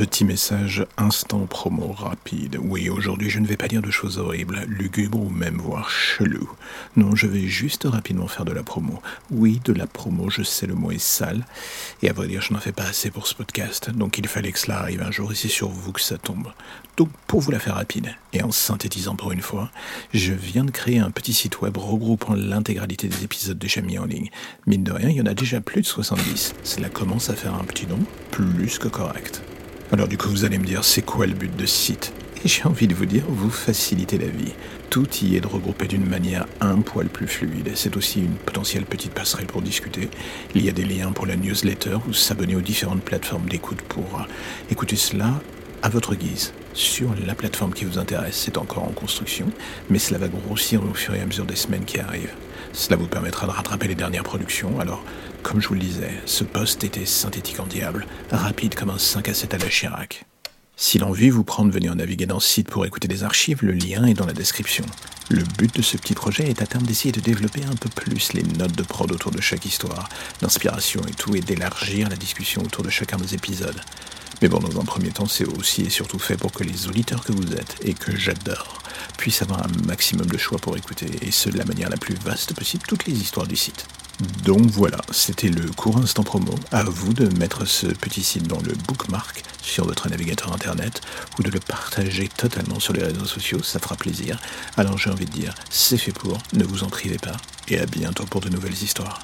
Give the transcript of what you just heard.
Petit message instant promo rapide. Oui, aujourd'hui je ne vais pas dire de choses horribles, lugubres ou même voire chelou. Non, je vais juste rapidement faire de la promo. Oui, de la promo, je sais le mot est sale. Et à vrai dire, je n'en fais pas assez pour ce podcast. Donc il fallait que cela arrive un jour et c'est sur vous que ça tombe. Donc pour vous la faire rapide, et en synthétisant pour une fois, je viens de créer un petit site web regroupant l'intégralité des épisodes déjà mis en ligne. Mine de rien, il y en a déjà plus de 70. Cela commence à faire un petit nom plus que correct. Alors du coup, vous allez me dire, c'est quoi le but de site? Et j'ai envie de vous dire, vous facilitez la vie. Tout y est de regrouper d'une manière un poil plus fluide. C'est aussi une potentielle petite passerelle pour discuter. Il y a des liens pour la newsletter ou s'abonner aux différentes plateformes d'écoute pour écouter cela à votre guise. Sur la plateforme qui vous intéresse, c'est encore en construction, mais cela va grossir au fur et à mesure des semaines qui arrivent. Cela vous permettra de rattraper les dernières productions. Alors, comme je vous le disais, ce poste était synthétique en diable, rapide comme un 5 à 7 à la Chirac. Si l'envie vous prend de venir naviguer dans ce site pour écouter des archives, le lien est dans la description. Le but de ce petit projet est à terme d'essayer de développer un peu plus les notes de prod autour de chaque histoire, l'inspiration et tout, et d'élargir la discussion autour de chacun des épisodes. Mais bon, dans un premier temps, c'est aussi et surtout fait pour que les auditeurs que vous êtes, et que j'adore, puissent avoir un maximum de choix pour écouter, et ce de la manière la plus vaste possible, toutes les histoires du site. Donc voilà, c'était le court instant promo. À vous de mettre ce petit site dans le bookmark sur votre navigateur internet ou de le partager totalement sur les réseaux sociaux, ça fera plaisir. Alors j'ai envie de dire, c'est fait pour, ne vous en privez pas et à bientôt pour de nouvelles histoires.